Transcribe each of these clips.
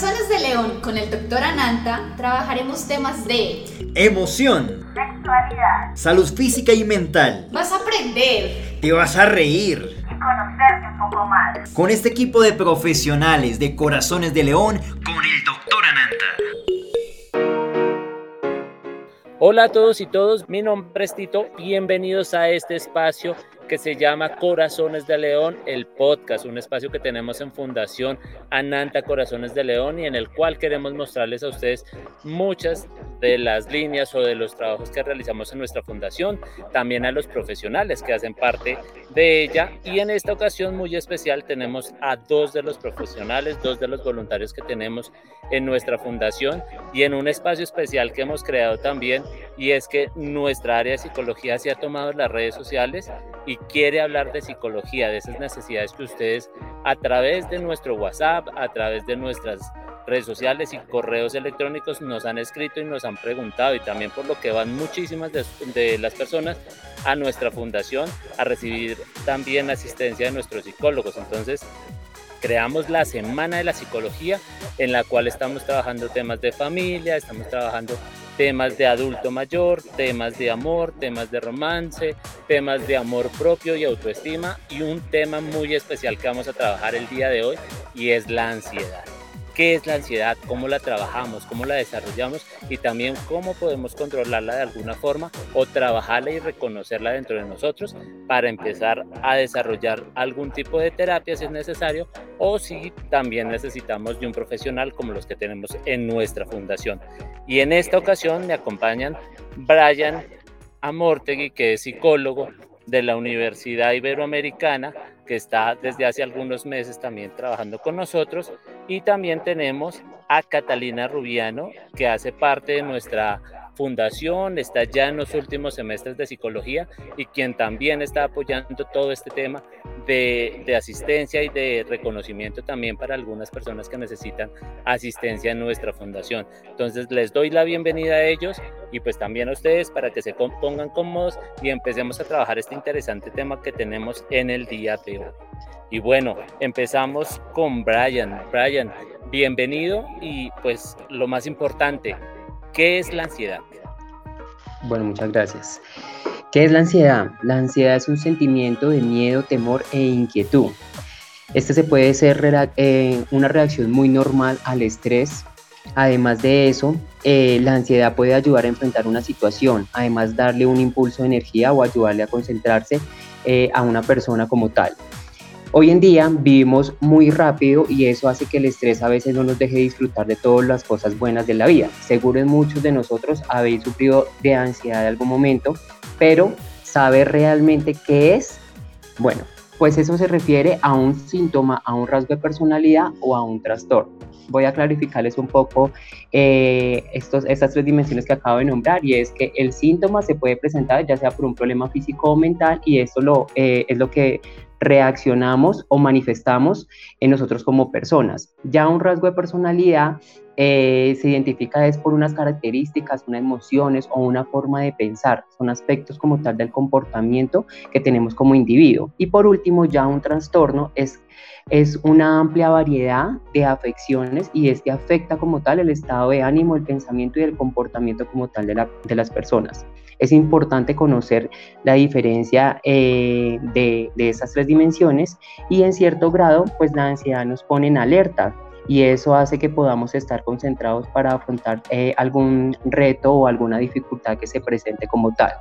Corazones de León con el doctor Ananta trabajaremos temas de emoción, sexualidad, salud física y mental. Vas a aprender, te vas a reír y conocerte un poco más. Con este equipo de profesionales de Corazones de León con el doctor Ananta. Hola a todos y todos, mi nombre es Tito, bienvenidos a este espacio que se llama Corazones de León, el podcast, un espacio que tenemos en Fundación Ananta Corazones de León y en el cual queremos mostrarles a ustedes muchas de las líneas o de los trabajos que realizamos en nuestra fundación, también a los profesionales que hacen parte de ella. Y en esta ocasión muy especial tenemos a dos de los profesionales, dos de los voluntarios que tenemos en nuestra fundación y en un espacio especial que hemos creado también y es que nuestra área de psicología se ha tomado las redes sociales y quiere hablar de psicología, de esas necesidades que ustedes a través de nuestro WhatsApp, a través de nuestras redes sociales y correos electrónicos nos han escrito y nos han preguntado y también por lo que van muchísimas de, las personas a nuestra fundación a recibir también asistencia de nuestros psicólogos. Entonces, creamos la Semana de la Psicología en la cual estamos trabajando temas de familia, estamos trabajando temas de adulto mayor, temas de amor, temas de romance, temas de amor propio y autoestima y un tema muy especial que vamos a trabajar el día de hoy y es la ansiedad qué es la ansiedad, cómo la trabajamos, cómo la desarrollamos y también cómo podemos controlarla de alguna forma o trabajarla y reconocerla dentro de nosotros para empezar a desarrollar algún tipo de terapia si es necesario o si también necesitamos de un profesional como los que tenemos en nuestra fundación. Y en esta ocasión me acompañan Brian Amortegui, que es psicólogo de la Universidad Iberoamericana, que está desde hace algunos meses también trabajando con nosotros. Y también tenemos a Catalina Rubiano, que hace parte de nuestra fundación, está ya en los últimos semestres de psicología y quien también está apoyando todo este tema de, asistencia y de reconocimiento también para algunas personas que necesitan asistencia en nuestra fundación. Entonces les doy la bienvenida a ellos y pues también a ustedes para que se pongan cómodos y empecemos a trabajar este interesante tema que tenemos en el día de hoy. Y bueno, empezamos con Brian. Brian, bienvenido y pues lo más importante, ¿Qué es la ansiedad? Bueno, muchas gracias. ¿Qué es la ansiedad? La ansiedad es un sentimiento de miedo, temor e inquietud. Este se puede ser eh, una reacción muy normal al estrés. Además de eso, eh, la ansiedad puede ayudar a enfrentar una situación, además darle un impulso de energía o ayudarle a concentrarse eh, a una persona como tal. Hoy en día vivimos muy rápido y eso hace que el estrés a veces no nos deje disfrutar de todas las cosas buenas de la vida. Seguro muchos de nosotros habéis sufrido de ansiedad en algún momento, pero ¿saber realmente qué es? Bueno, pues eso se refiere a un síntoma, a un rasgo de personalidad o a un trastorno. Voy a clarificarles un poco eh, estos, estas tres dimensiones que acabo de nombrar y es que el síntoma se puede presentar ya sea por un problema físico o mental y esto lo, eh, es lo que reaccionamos o manifestamos en nosotros como personas. Ya un rasgo de personalidad eh, se identifica es por unas características, unas emociones o una forma de pensar. Son aspectos como tal del comportamiento que tenemos como individuo. Y por último, ya un trastorno es es una amplia variedad de afecciones y este afecta como tal el estado de ánimo, el pensamiento y el comportamiento como tal de, de las personas. Es importante conocer la diferencia eh, de, de estas tres dimensiones y en cierto grado pues la ansiedad nos pone en alerta y eso hace que podamos estar concentrados para afrontar eh, algún reto o alguna dificultad que se presente como tal.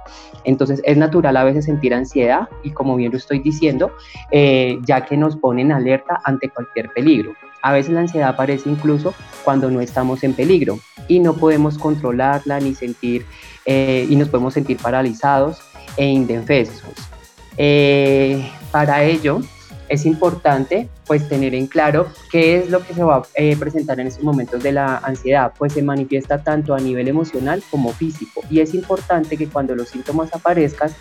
Entonces es natural a veces sentir ansiedad y como bien lo estoy diciendo, eh, ya que nos ponen alerta ante cualquier peligro. A veces la ansiedad aparece incluso cuando no estamos en peligro y no podemos controlarla ni sentir eh, y nos podemos sentir paralizados e indefensos. para ello, es importante pues tener en claro qué es lo que se va a eh, presentar en estos momentos de la ansiedad, pues se manifiesta tanto a nivel emocional como físico y es importante que cuando los síntomas aparezcan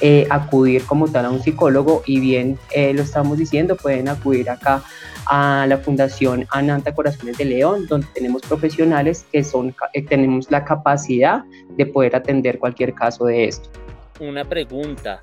eh, acudir como tal a un psicólogo y bien eh, lo estamos diciendo pueden acudir acá a la Fundación Ananta Corazones de León donde tenemos profesionales que son tenemos la capacidad de poder atender cualquier caso de esto. Una pregunta,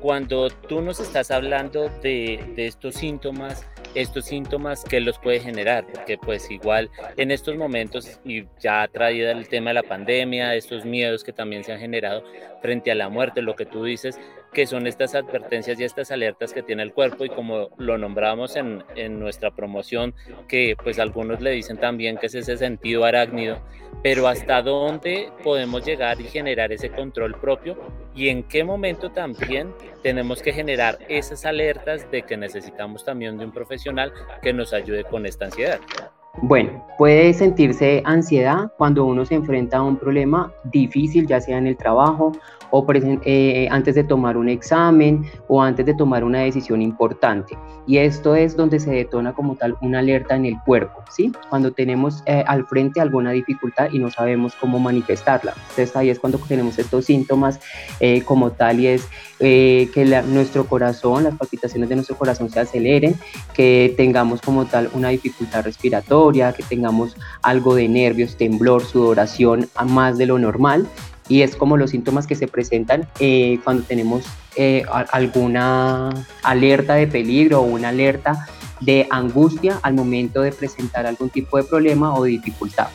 cuando tú nos estás hablando de, estos síntomas estos síntomas que los puede generar, porque pues igual en estos momentos y ya ha traído el tema de la pandemia, estos miedos que también se han generado frente a la muerte, lo que tú dices, que son estas advertencias y estas alertas que tiene el cuerpo y como lo nombramos en, en nuestra promoción, que pues algunos le dicen también que es ese sentido arácnido, pero hasta dónde podemos llegar y generar ese control propio y en qué momento también tenemos que generar esas alertas de que necesitamos también de un profesional que nos ayude con esta ansiedad. Bueno, puede sentirse ansiedad cuando uno se enfrenta a un problema difícil, ya sea en el trabajo o eh, antes de tomar un examen o antes de tomar una decisión importante. Y esto es donde se detona como tal una alerta en el cuerpo, ¿sí? Cuando tenemos eh, al frente alguna dificultad y no sabemos cómo manifestarla. Entonces ahí es cuando tenemos estos síntomas eh, como tal y es que nuestro corazón, las palpitaciones de nuestro corazón se aceleren, que tengamos como tal una dificultad respiratoria, que tengamos algo de nervios, temblor, sudoración a más de lo normal y es como los síntomas que se presentan eh, cuando tenemos eh, alguna alerta de peligro o una alerta de angustia al momento de presentar algún tipo de problema o dificultad.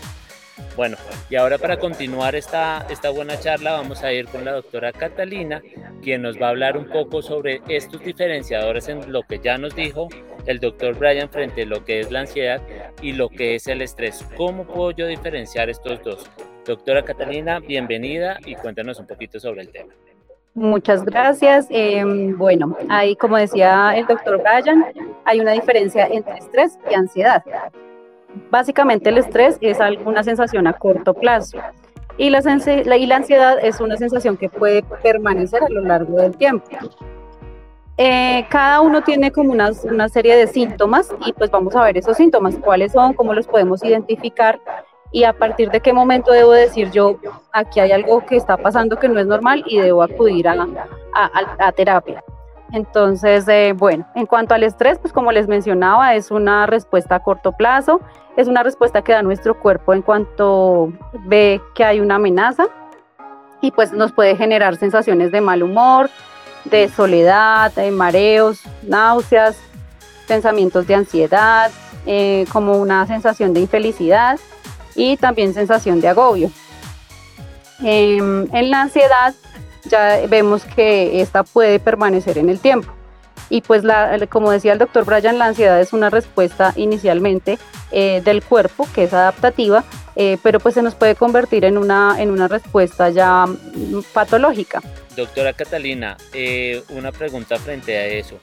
Bueno, y ahora para continuar esta, esta buena charla vamos a ir con la doctora Catalina, quien nos va a hablar un poco sobre estos diferenciadores en lo que ya nos dijo el doctor Brian frente a lo que es la ansiedad y lo que es el estrés. ¿Cómo puedo yo diferenciar estos dos? Doctora Catalina, bienvenida y cuéntanos un poquito sobre el tema. Muchas gracias. Em, bueno, ahí como decía el doctor Brian, hay una diferencia entre estrés y ansiedad. Básicamente el estrés es alguna sensación a corto plazo y la, ansiedad es una sensación que puede permanecer a lo largo del tiempo. Eh, cada uno tiene como una, una serie de síntomas y pues vamos a ver esos síntomas, cuáles son, cómo los podemos identificar y a partir de qué momento debo decir yo, aquí hay algo que está pasando que no es normal y debo acudir a, a, a terapia. Entonces, eh, bueno, en cuanto al estrés, pues como les mencionaba, es una respuesta a corto plazo, es una respuesta que da nuestro cuerpo en cuanto ve que hay una amenaza y pues nos puede generar sensaciones de mal humor, de soledad, de mareos, náuseas, pensamientos de ansiedad, eh, como una sensación de infelicidad y también sensación de agobio. Em, en la ansiedad ya vemos que esta puede permanecer en el tiempo. Y pues, la, como decía el doctor Bryan, la ansiedad es una respuesta inicialmente eh, del cuerpo que es adaptativa, eh, pero pues se nos puede convertir en una, en una respuesta ya mm, patológica. Doctora Catalina, eh, una pregunta frente a eso.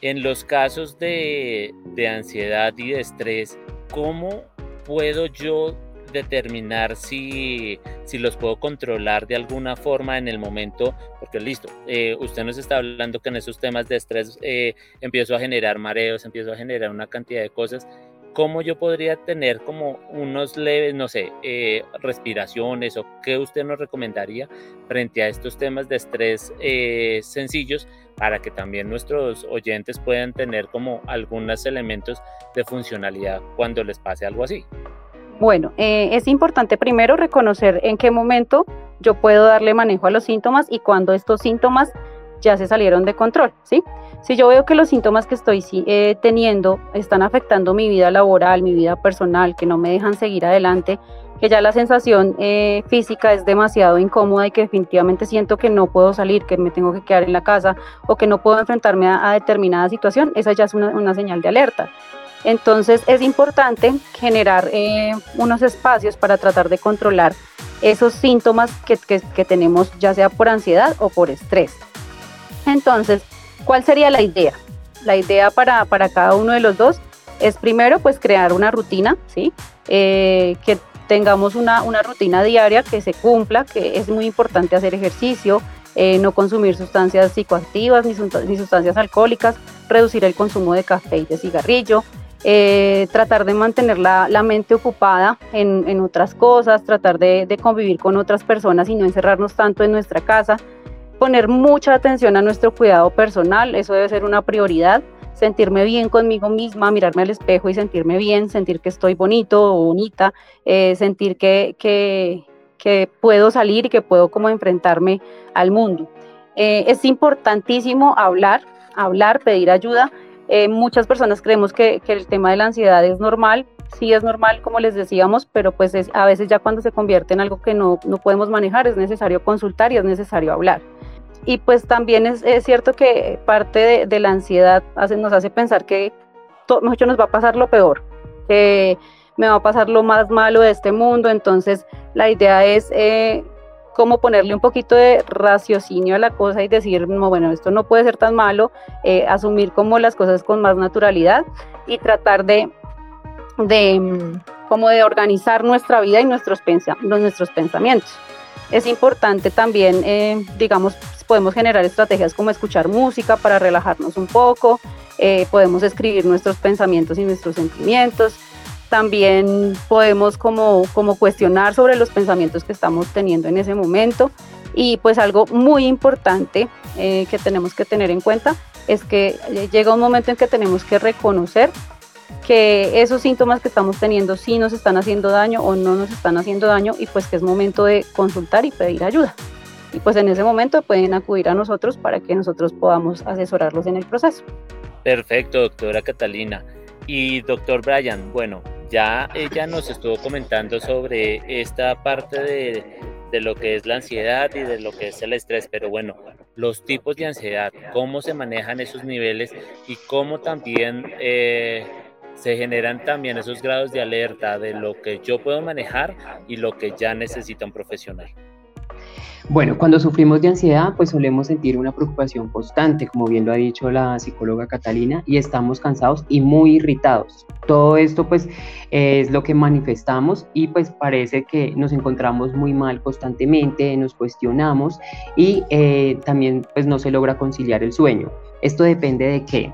En los casos de, de ansiedad y de estrés, ¿cómo puedo yo determinar si, si los puedo controlar de alguna forma en el momento, porque listo, eh, usted nos está hablando que en esos temas de estrés eh, empiezo a generar mareos, empiezo a generar una cantidad de cosas. ¿Cómo yo podría tener como unos leves, no sé, eh, respiraciones o qué usted nos recomendaría frente a estos temas de estrés sencillos para que también nuestros oyentes puedan tener como algunos elementos de funcionalidad cuando les pase algo así? Bueno, eh, es importante primero reconocer en qué momento yo puedo darle manejo a los síntomas y cuando estos síntomas ya se salieron de control, ¿sí? Si yo veo que los síntomas que estoy eh, teniendo están afectando mi vida laboral, mi vida personal, que no me dejan seguir adelante, que ya la sensación eh, física es demasiado incómoda y que definitivamente siento que no puedo salir, que me tengo que quedar en la casa o que no puedo enfrentarme a, determinada situación, esa ya es una señal de alerta. Entonces es importante generar eh, unos espacios para tratar de controlar esos síntomas que, tenemos ya sea por ansiedad o por estrés. Entonces, ¿cuál sería la idea? La idea para, cada uno de los dos es primero pues crear una rutina, ¿sí? Eh, que tengamos una, rutina diaria que se cumpla, que es muy importante hacer ejercicio, eh, no consumir sustancias psicoactivas ni, ni, sustancias alcohólicas, reducir el consumo de café y de cigarrillo, eh, tratar de mantener la, mente ocupada en, otras cosas, tratar de, convivir con otras personas y no encerrarnos tanto en nuestra casa, poner mucha atención a nuestro cuidado personal, eso debe ser una prioridad, sentirme bien conmigo misma, mirarme al espejo y sentirme bien, sentir que estoy bonito o bonita, eh, sentir que, que, puedo salir y que puedo como enfrentarme al mundo. Eh, es importantísimo hablar, hablar, pedir ayuda Eh, muchas personas creemos que, que, el tema de la ansiedad es normal, sí es normal, como les decíamos, pero pues es, a veces ya cuando se convierte en algo que no, no podemos manejar es necesario consultar y es necesario hablar. Y pues también es, es cierto que parte de, la ansiedad hace, nos hace pensar que mucho nos va a pasar lo peor, que me va a pasar lo más malo de este mundo, entonces la idea es eh, cómo ponerle un poquito de raciocinio a la cosa y decir, no, bueno, esto no puede ser tan malo, eh, asumir como las cosas con más naturalidad y tratar de, de, mm, como de organizar nuestra vida y nuestros, nuestros pensamientos. Es importante también, eh, digamos, podemos generar estrategias como escuchar música para relajarnos un poco, eh, podemos escribir nuestros pensamientos y nuestros sentimientos, también podemos como, como cuestionar sobre los pensamientos que estamos teniendo en ese momento y pues algo muy importante eh, que tenemos que tener en cuenta es que llega un momento en que tenemos que reconocer que esos síntomas que estamos teniendo sí nos están haciendo daño o no nos están haciendo daño y pues que es momento de consultar y pedir ayuda. Y pues en ese momento pueden acudir a nosotros para que nosotros podamos asesorarlos en el proceso. Perfecto, doctora Catalina. Y doctor Brian, bueno, ya ella nos estuvo comentando sobre esta parte de, de, lo que es la ansiedad y de lo que es el estrés, pero bueno, los tipos de ansiedad, cómo se manejan esos niveles y cómo también eh, se generan también esos grados de alerta de lo que yo puedo manejar y lo que ya necesita un profesional. Bueno, cuando sufrimos de ansiedad, pues solemos sentir una preocupación constante, como bien lo ha dicho la psicóloga Catalina, y estamos cansados y muy irritados. Todo esto pues es lo que manifestamos y pues parece que nos encontramos muy mal constantemente, nos cuestionamos y eh, también pues no se logra conciliar el sueño. Esto depende de qué?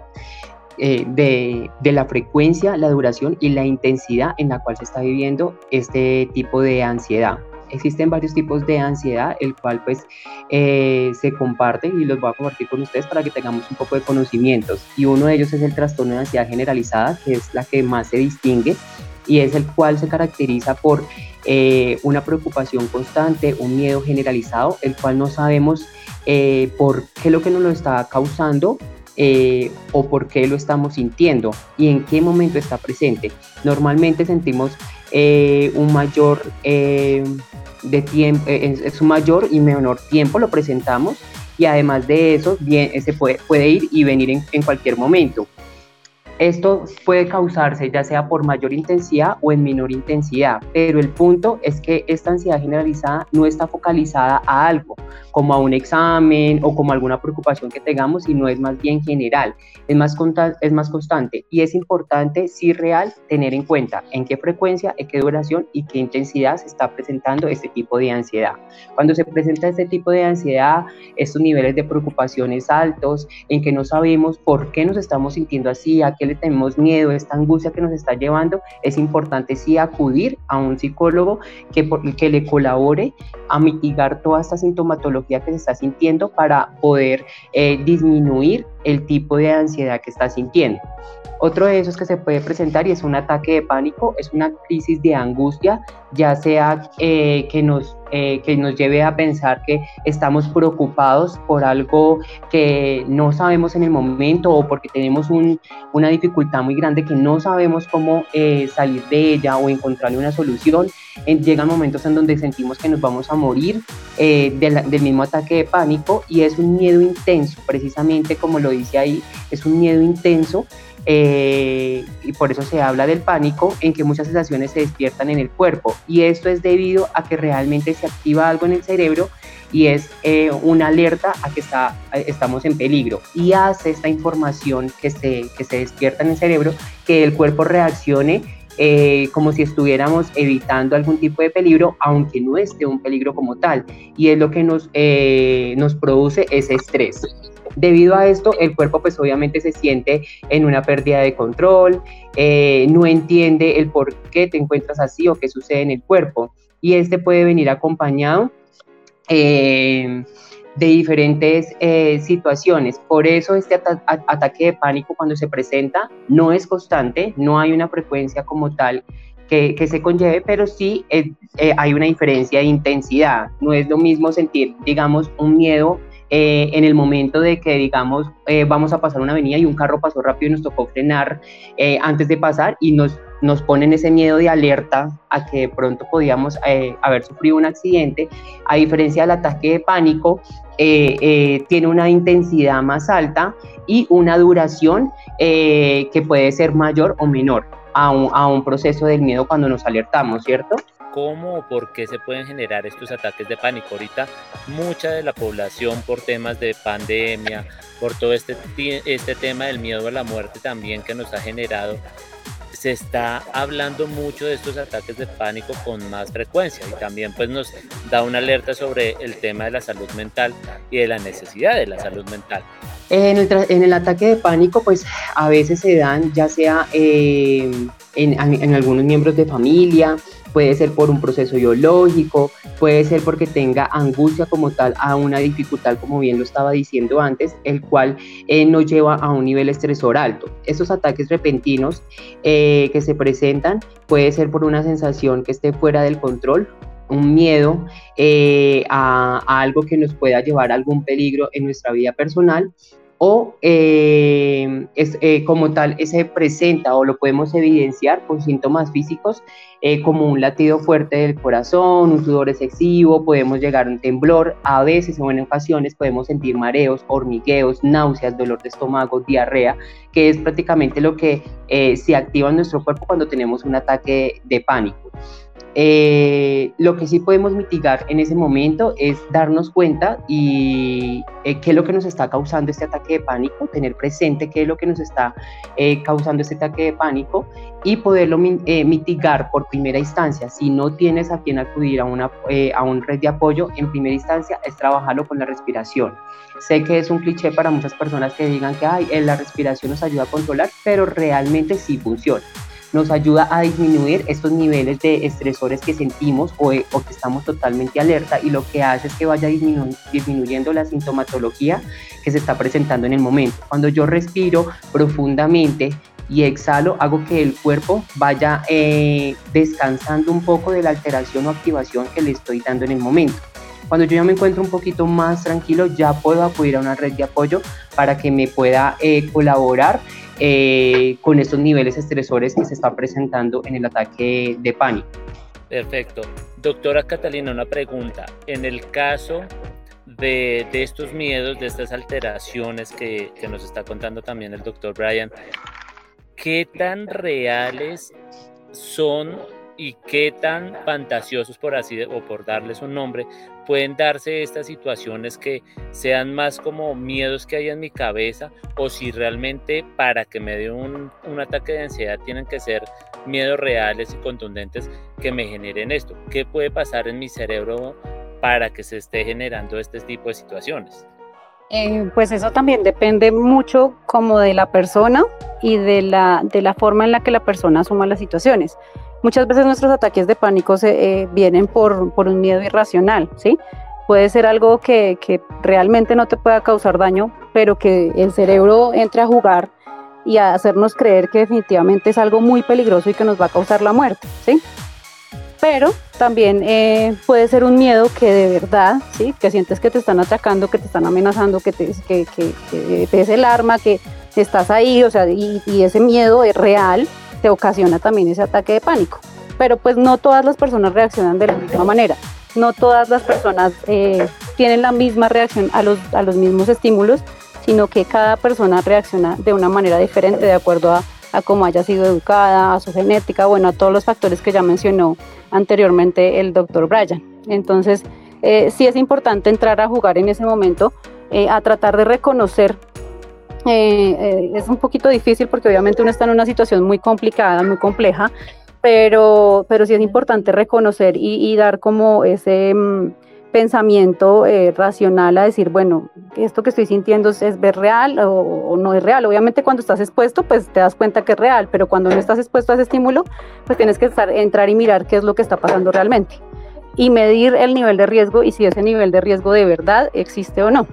Eh, de, de, la frecuencia, la duración y la intensidad en la cual se está viviendo este tipo de ansiedad existen varios tipos de ansiedad, el cual pues eh, se comparte y los voy a compartir con ustedes para que tengamos un poco de conocimientos. Y uno de ellos es el trastorno de ansiedad generalizada, que es la que más se distingue y es el cual se caracteriza por eh, una preocupación constante, un miedo generalizado, el cual no sabemos eh, por qué lo que nos lo está causando o por qué lo estamos sintiendo y en qué momento está presente. Normalmente sentimos un mayor de tiempo, eh, es, un mayor y menor tiempo lo presentamos y además de eso bien, se puede, puede ir y venir en, en cualquier momento. Esto puede causarse ya sea por mayor intensidad o en menor intensidad, pero el punto es que esta ansiedad generalizada no está focalizada a algo, como a un examen o como alguna preocupación que tengamos, sino es más bien general, es más, es más constante y es importante, si real, tener en cuenta en qué frecuencia, en qué duración y qué intensidad se está presentando este tipo de ansiedad. Cuando se presenta este tipo de ansiedad, estos niveles de preocupaciones altos, en que no sabemos por qué nos estamos sintiendo así, a qué le tenemos miedo, esta angustia que nos está llevando, es importante sí acudir a un psicólogo que, que le colabore a mitigar toda esta sintomatología que se está sintiendo para poder eh, disminuir el tipo de ansiedad que está sintiendo. Otro de esos que se puede presentar y es un ataque de pánico, es una crisis de angustia, ya sea eh, que, nos, eh, que nos lleve a pensar que estamos preocupados por algo que no sabemos en el momento o porque tenemos una dificultad muy grande que no sabemos cómo eh, salir de ella o encontrarle una solución. llegan momentos en donde sentimos que nos vamos a morir del, del mismo ataque de pánico y es un miedo intenso, precisamente como lo dice ahí, es un miedo intenso eh, y por eso se habla del pánico, en que muchas sensaciones se despiertan en el cuerpo. Y esto es debido a que realmente se activa algo en el cerebro y es eh, una alerta a que está, estamos en peligro. Y hace esta información que se, que se despierta en el cerebro que el cuerpo reaccione eh, como si estuviéramos evitando algún tipo de peligro, aunque no esté un peligro como tal. Y es lo que nos, nos produce ese estrés. Debido a esto, el cuerpo pues obviamente se siente en una pérdida de control, eh, no entiende el por qué te encuentras así o qué sucede en el cuerpo. Y este puede venir acompañado eh, de diferentes eh, situaciones. Por eso este ataque de pánico cuando se presenta no es constante, no hay una frecuencia como tal que, que, se conlleve, pero sí hay una diferencia de intensidad. No es lo mismo sentir, digamos, un miedo eh, en el momento de que, digamos, eh, vamos a pasar una avenida y un carro pasó rápido y nos tocó frenar eh, antes de pasar y nos, nos ponen ese miedo de alerta a que de pronto podíamos haber sufrido un accidente, a diferencia del ataque de pánico, tiene una intensidad más alta y una duración que puede ser mayor o menor a un, a un proceso del miedo cuando nos alertamos, ¿cierto? Cómo o por qué se pueden generar estos ataques de pánico. Ahorita mucha de la población por temas de pandemia, por todo este, este tema del miedo a la muerte también que nos ha generado, se está hablando mucho de estos ataques de pánico con más frecuencia y también pues nos da una alerta sobre el tema de la salud mental y de la necesidad de la salud mental. En el, en el ataque de pánico pues a veces se dan ya sea eh, en, en algunos miembros de familia, puede ser por un proceso biológico, puede ser porque tenga angustia como tal a una dificultad, como bien lo estaba diciendo antes, el cual eh, nos lleva a un nivel estresor alto. Estos ataques repentinos eh, que se presentan puede ser por una sensación que esté fuera del control, un miedo eh, a, a, algo que nos pueda llevar a algún peligro en nuestra vida personal o eh, es, eh, como tal se presenta o lo podemos evidenciar con síntomas físicos eh, como un latido fuerte del corazón, un sudor excesivo, podemos llegar a un temblor, a veces o en ocasiones podemos sentir mareos, hormigueos, náuseas, dolor de estómago, diarrea, que es prácticamente lo que se activa en nuestro cuerpo cuando tenemos un ataque de pánico. Eh, lo que sí podemos mitigar en ese momento es darnos cuenta y eh, qué es lo que nos está causando este ataque de pánico, tener presente qué es lo que nos está eh, causando este ataque de pánico y poderlo mitigar por primera instancia. Si no tienes a quien acudir a una a un red de apoyo, en primera instancia es trabajarlo con la respiración. Sé que es un cliché para muchas personas que digan que Ay, la respiración nos ayuda a controlar, pero realmente sí funciona nos ayuda a disminuir estos niveles de estresores que sentimos o, que estamos totalmente alerta y lo que hace es que vaya disminuyendo la sintomatología que se está presentando en el momento. Cuando yo respiro profundamente y exhalo, hago que el cuerpo vaya eh, descansando un poco de la alteración o activación que le estoy dando en el momento. Cuando yo ya me encuentro un poquito más tranquilo, ya puedo acudir a una red de apoyo para que me pueda eh, colaborar eh, con estos niveles estresores que se están presentando en el ataque de pánico. Perfecto. Doctora Catalina, una pregunta. En el caso de, estos miedos, de estas alteraciones que, que nos está contando también el doctor Brian, ¿qué tan reales son y qué tan fantasiosos, por así o por darles un nombre, pueden darse estas situaciones que sean más como miedos que hay en mi cabeza o si realmente para que me dé un, un ataque de ansiedad tienen que ser miedos reales y contundentes que me generen esto. ¿Qué puede pasar en mi cerebro para que se esté generando este tipo de situaciones? Eh, pues eso también depende mucho como de la persona y de la, de la forma en la que la persona asuma las situaciones. Muchas veces nuestros ataques de pánico eh, vienen por, por, un miedo irracional, ¿sí? Puede ser algo que, que, realmente no te pueda causar daño, pero que el cerebro entre a jugar y a hacernos creer que definitivamente es algo muy peligroso y que nos va a causar la muerte, ¿sí? Pero también eh, puede ser un miedo que de verdad, ¿sí? Que sientes que te están atacando, que te están amenazando, que, te, que, que, que es el arma, que estás ahí, o sea, y, y ese miedo es real, te ocasiona también ese ataque de pánico. Pero pues no todas las personas reaccionan de la misma manera. No todas las personas eh, tienen la misma reacción a los, a los mismos estímulos, sino que cada persona reacciona de una manera diferente de acuerdo a, a cómo haya sido educada, a su genética, bueno, a todos los factores que ya mencionó anteriormente el doctor Bryan. Entonces, eh, sí es importante entrar a jugar en ese momento, eh, a tratar de reconocer eh, es un poquito difícil porque obviamente uno está en una situación muy complicada, muy compleja, pero, pero sí es importante reconocer y, dar como ese mm, pensamiento eh, racional a decir, bueno, esto que estoy sintiendo es, es real o, no es real. Obviamente cuando estás expuesto, pues te das cuenta que es real, pero cuando no estás expuesto a ese estímulo, pues tienes que estar, entrar y mirar qué es lo que está pasando realmente y medir el nivel de riesgo y si ese nivel de riesgo de verdad existe o no.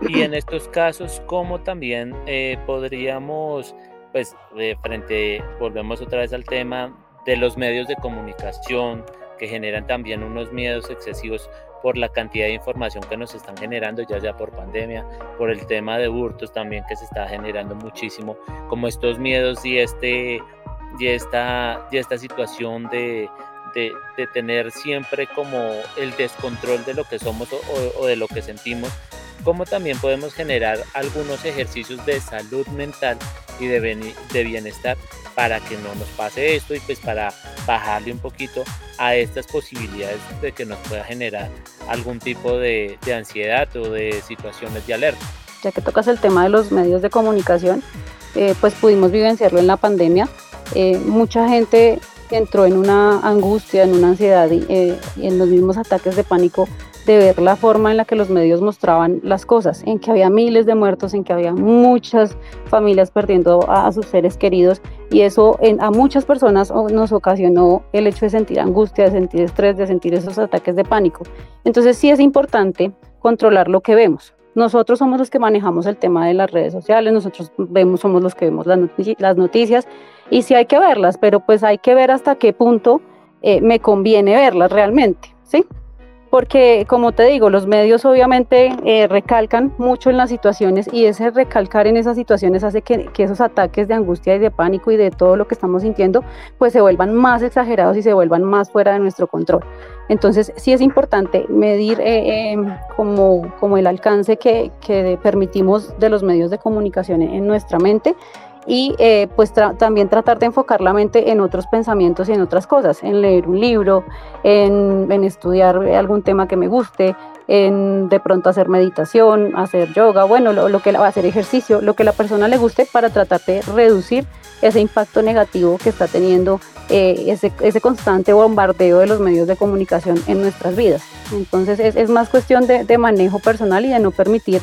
Y en estos casos, ¿cómo también eh, podríamos, pues, de frente, volvemos otra vez al tema de los medios de comunicación, que generan también unos miedos excesivos por la cantidad de información que nos están generando, ya sea por pandemia, por el tema de hurtos también que se está generando muchísimo, como estos miedos y, este, y, esta, y esta situación de, de, tener siempre como el descontrol de lo que somos o, de lo que sentimos, como también podemos generar algunos ejercicios de salud mental y de, bienestar para que no nos pase esto y pues para bajarle un poquito a estas posibilidades de que nos pueda generar algún tipo de, ansiedad o de situaciones de alerta. Ya que tocas el tema de los medios de comunicación, eh, pues pudimos vivenciarlo en la pandemia. Eh, mucha gente entró en una angustia, en una ansiedad y, eh, y en los mismos ataques de pánico de ver la forma en la que los medios mostraban las cosas, en que había miles de muertos, en que había muchas familias perdiendo a, sus seres queridos y eso a muchas personas nos ocasionó el hecho de sentir angustia, de sentir estrés, de sentir esos ataques de pánico. Entonces sí es importante controlar lo que vemos. Nosotros somos los que manejamos el tema de las redes sociales, nosotros vemos, somos los que vemos las, las noticias y sí hay que verlas, pero pues hay que ver hasta qué punto eh, me conviene verlas realmente, ¿sí? Porque como te digo, los medios obviamente eh, recalcan mucho en las situaciones y ese recalcar en esas situaciones hace que, esos ataques de angustia y de pánico y de todo lo que estamos sintiendo pues se vuelvan más exagerados y se vuelvan más fuera de nuestro control. Entonces sí es importante medir eh, em, como, el alcance que permitimos de los medios de comunicación en nuestra mente y eh, pues también tratar de enfocar la mente en otros pensamientos y en otras cosas, en leer un libro, en, estudiar algún tema que me guste, en de pronto hacer meditación, hacer yoga, bueno, lo, que va a hacer ejercicio, lo que la persona le guste para tratar de reducir ese impacto negativo que está teniendo eh, ese, ese, constante bombardeo de los medios de comunicación en nuestras vidas. Entonces es, es más cuestión de, de manejo personal y de no permitir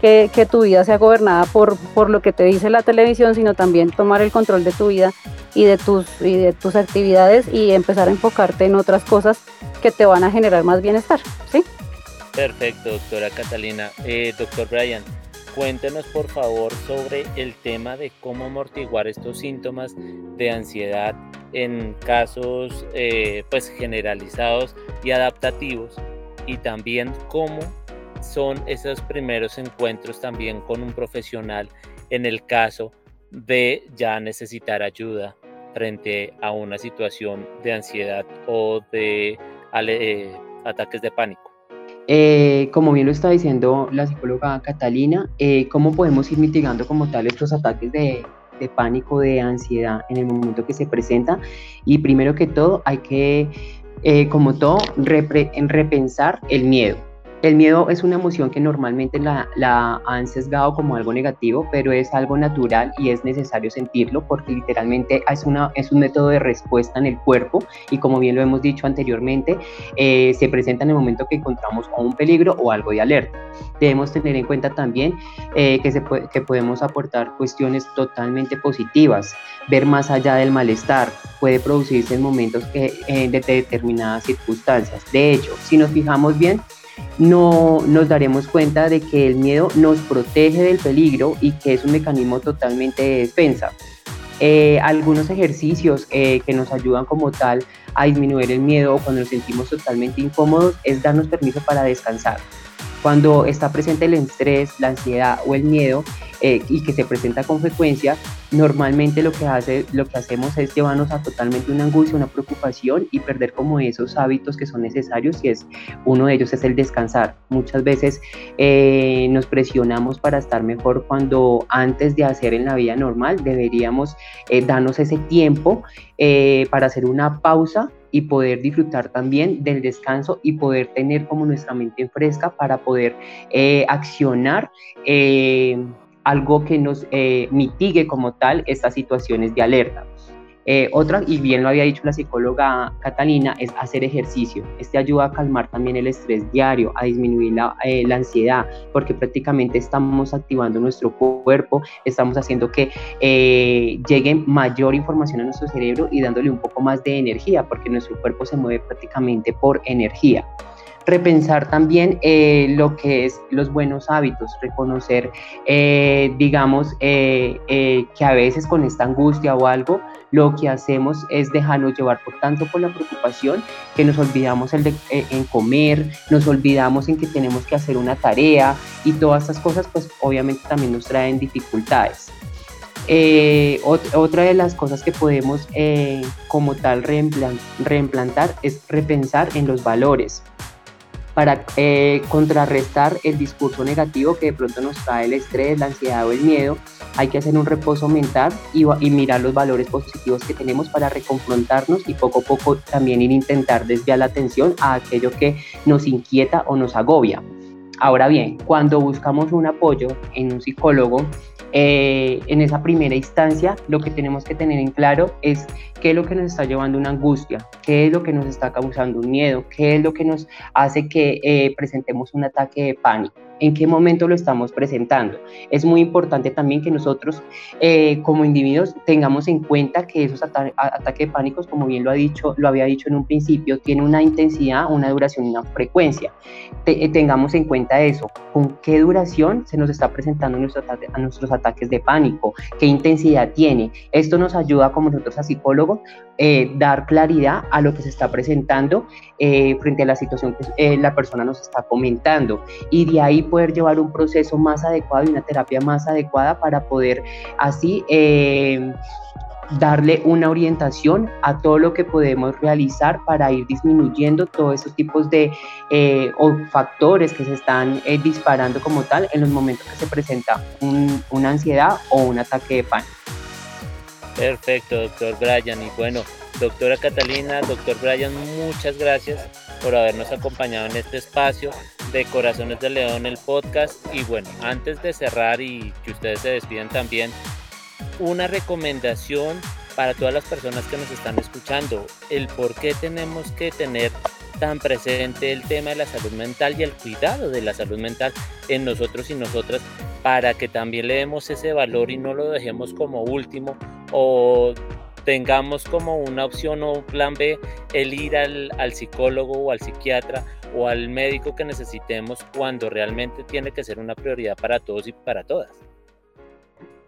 que, tu vida sea gobernada por, por lo que te dice la televisión, sino también tomar el control de tu vida y de tus, y de tus actividades y empezar a enfocarte en otras cosas que te van a generar más bienestar. ¿sí? Perfecto, doctora Catalina. Eh, doctor Brian, cuéntenos por favor sobre el tema de cómo amortiguar estos síntomas de ansiedad en casos eh, pues generalizados y adaptativos y también cómo son esos primeros encuentros también con un profesional en el caso de ya necesitar ayuda frente a una situación de ansiedad o de eh, ataques de pánico. Eh, como bien lo está diciendo la psicóloga Catalina, eh, ¿cómo podemos ir mitigando como tal estos ataques de, pánico, de ansiedad en el momento que se presenta? Y primero que todo, hay que, como todo, repensar el miedo el miedo es una emoción que normalmente la, han sesgado como algo negativo, pero es algo natural y es necesario sentirlo porque literalmente es, una, es un método de respuesta en el cuerpo y como bien lo hemos dicho anteriormente, eh, se presenta en el momento que encontramos un peligro o algo de alerta. Debemos tener en cuenta también eh, que, que podemos aportar cuestiones totalmente positivas, ver más allá del malestar, puede producirse en momentos eh, de determinadas circunstancias. De hecho, si nos fijamos bien, no nos daremos cuenta de que el miedo nos protege del peligro y que es un mecanismo totalmente de defensa. Eh, algunos ejercicios eh, que nos ayudan como tal a disminuir el miedo o cuando nos sentimos totalmente incómodos es darnos permiso para descansar. Cuando está presente el estrés, la ansiedad o el miedo eh, y que se presenta con frecuencia, normalmente lo que, hace, lo que hacemos es llevarnos a totalmente una angustia, una preocupación y perder como esos hábitos que son necesarios y es uno de ellos es el descansar. Muchas veces eh, nos presionamos para estar mejor cuando antes de hacer en la vida normal deberíamos eh, darnos ese tiempo para hacer una pausa y poder disfrutar también del descanso y poder tener como nuestra mente fresca para poder eh, accionar eh, algo que nos eh, mitigue como tal estas situaciones de alerta. Eh, otra, y bien lo había dicho la psicóloga Catalina, es hacer ejercicio. Este ayuda a calmar también el estrés diario, a disminuir la, eh, la ansiedad, porque prácticamente estamos activando nuestro cuerpo, estamos haciendo que eh, llegue mayor información a nuestro cerebro y dándole un poco más de energía, porque nuestro cuerpo se mueve prácticamente por energía. Repensar también eh, lo que es los buenos hábitos, reconocer, eh, digamos, eh, que a veces con esta angustia o algo, lo que hacemos es dejarnos llevar por tanto por la preocupación que nos olvidamos el en comer, nos olvidamos en que tenemos que hacer una tarea y todas estas cosas pues obviamente también nos traen dificultades. otra de las cosas que podemos como tal reimplantar es repensar en los valores para eh, contrarrestar el discurso negativo que de pronto nos trae el estrés, la ansiedad o el miedo. Hay que hacer un reposo mental y, y mirar los valores positivos que tenemos para reconfrontarnos y poco a poco también ir intentar desviar la atención a aquello que nos inquieta o nos agobia. Ahora bien, cuando buscamos un apoyo en un psicólogo, eh, en esa primera instancia lo que tenemos que tener en claro es qué es lo que nos está llevando una angustia, qué es lo que nos está causando un miedo, qué es lo que nos hace que eh, presentemos un ataque de pánico en qué momento lo estamos presentando. Es muy importante también que nosotros eh, como individuos tengamos en cuenta que esos ataques de pánicos, como bien lo, ha dicho, lo había dicho en un principio, tienen una intensidad, una duración y una frecuencia. Eh, tengamos en cuenta eso, con qué duración se nos está presentando a nuestros ataques de pánico, qué intensidad tiene. Esto nos ayuda como nosotros a psicólogos eh, dar claridad a lo que se está presentando frente a la situación que la persona nos está comentando y de ahí poder llevar un proceso más adecuado y una terapia más adecuada para poder así eh, darle una orientación a todo lo que podemos realizar para ir disminuyendo todos esos tipos de eh, factores que se están eh, disparando como tal en los momentos que se presenta una ansiedad o un ataque de pánico. Perfecto, doctor Brian. Y bueno, doctora Catalina, doctor Brian, muchas gracias por habernos acompañado en este espacio de Corazones de León, el podcast. Y bueno, antes de cerrar y que ustedes se despiden también, una recomendación para todas las personas que nos están escuchando, el por qué tenemos que tener tan presente el tema de la salud mental y el cuidado de la salud mental en nosotros y nosotras para que también le demos ese valor y no lo dejemos como último o tengamos como una opción o un plan B el ir al, al psicólogo o al psiquiatra o al médico que necesitemos cuando realmente tiene que ser una prioridad para todos y para todas.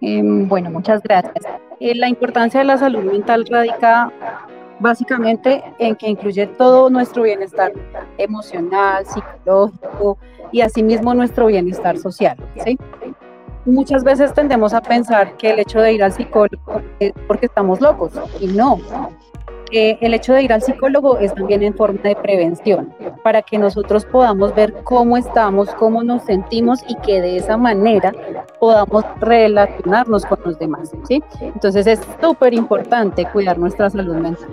Em, bueno, muchas gracias. Eh, la importancia de la salud mental radica básicamente en que incluye todo nuestro bienestar emocional, psicológico y asimismo nuestro bienestar social. ¿sí? Muchas veces tendemos a pensar que el hecho de ir al psicólogo es porque estamos locos y no el hecho de ir al psicólogo es también en forma de prevención, para que nosotros podamos ver cómo estamos, cómo nos sentimos y que de esa manera podamos relacionarnos con los demás. ¿sí? Entonces es súper importante cuidar nuestra salud mental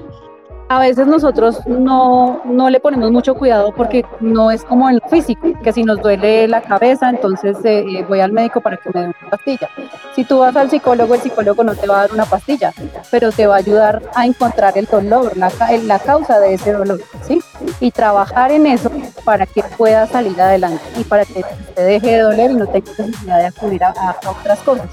a veces nosotros no, no, le ponemos mucho cuidado porque no es como en lo físico, que si nos duele la cabeza, entonces eh, eh, voy al médico para que me dé una pastilla. Si tú vas al psicólogo, el psicólogo no te va a dar una pastilla, pero te va a ayudar a encontrar el dolor, la, la causa de ese dolor, ¿sí? Y trabajar en eso para que pueda salir adelante y para que te deje de doler y no tengas necesidad de acudir a, a otras cosas.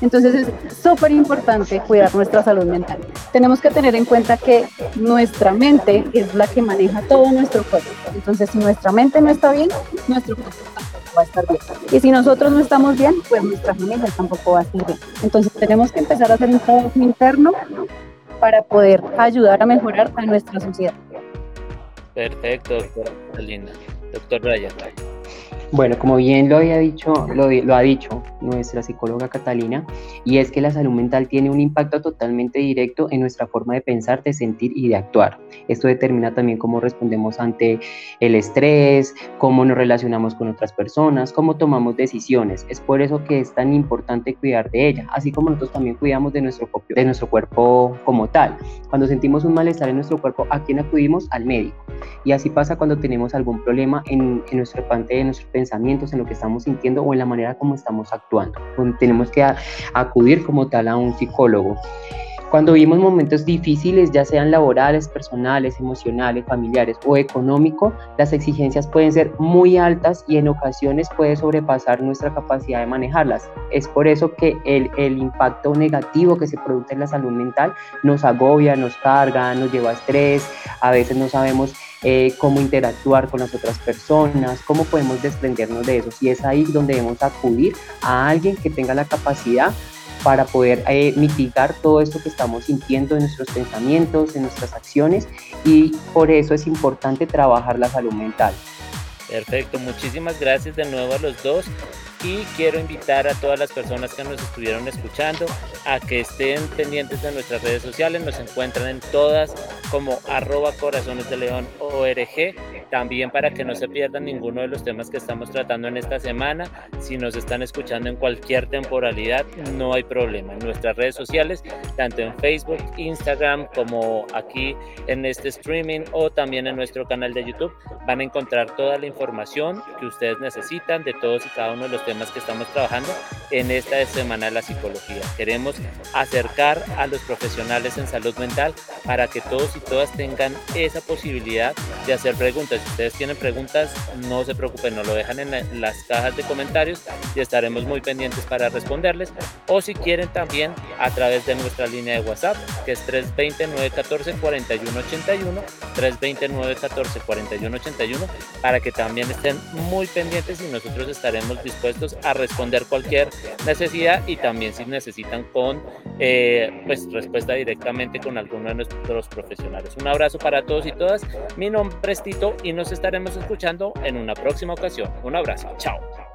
Entonces es súper importante cuidar nuestra salud mental. Tenemos que tener en cuenta que nuestra mente es la que maneja todo nuestro cuerpo. Entonces si nuestra mente no está bien, nuestro cuerpo tampoco va a estar bien. Y si nosotros no estamos bien, pues nuestra familia tampoco va a estar bien. Entonces tenemos que empezar a hacer un trabajo interno para poder ayudar a mejorar a nuestra sociedad. Perfecto, doctora Linda. Doctor Raya. Bueno, como bien lo había dicho, lo, ha dicho nuestra psicóloga Catalina, y es que la salud mental tiene un impacto totalmente directo en nuestra forma de pensar, de sentir y de actuar. Esto determina también cómo respondemos ante el estrés, cómo nos relacionamos con otras personas, cómo tomamos decisiones. Es por eso que es tan importante cuidar de ella, así como nosotros también cuidamos de nuestro, de nuestro cuerpo como tal. Cuando sentimos un malestar en nuestro cuerpo, ¿a quién acudimos? Al médico. Y así pasa cuando tenemos algún problema en, en nuestra parte de nuestro pensamientos, en lo que estamos sintiendo o en la manera como estamos actuando. Tenemos que acudir como tal a un psicólogo. Cuando vivimos momentos difíciles, ya sean laborales, personales, emocionales, familiares o económicos, las exigencias pueden ser muy altas y en ocasiones puede sobrepasar nuestra capacidad de manejarlas. Es por eso que el, el impacto negativo que se produce en la salud mental nos agobia, nos carga, nos lleva a estrés, a veces no sabemos eh, cómo interactuar con las otras personas, cómo podemos desprendernos de eso. Y es ahí donde debemos acudir a alguien que tenga la capacidad para poder eh, mitigar todo esto que estamos sintiendo en nuestros pensamientos, en nuestras acciones y por eso es importante trabajar la salud mental. Perfecto, muchísimas gracias de nuevo a los dos y quiero invitar a todas las personas que nos estuvieron escuchando a que estén pendientes de nuestras redes sociales, nos encuentran en todas como arroba corazones de león org, también para que no se pierdan ninguno de los temas que estamos tratando en esta semana, si nos están escuchando en cualquier temporalidad, no hay problema, en nuestras redes sociales, tanto en Facebook, Instagram, como aquí en este streaming o también en nuestro canal de YouTube, van a encontrar toda la información que ustedes necesitan de todos y cada uno de los temas que estamos trabajando en esta semana de la psicología. Queremos acercar a los profesionales en salud mental para que todos y todas tengan esa posibilidad de hacer preguntas. Si ustedes tienen preguntas, no se preocupen, nos lo dejan en las cajas de comentarios y estaremos muy pendientes para responderles. O si quieren también a través de nuestra línea de WhatsApp, que es 320-914-4181, 320-914-4181, para que también estén muy pendientes y nosotros estaremos dispuestos a responder cualquier necesidad y también si necesitan con eh, pues respuesta directamente con alguno de nuestros profesionales. Un abrazo para todos y todas. Mi nombre es Tito y nos estaremos escuchando en una próxima ocasión. Un abrazo. Chao.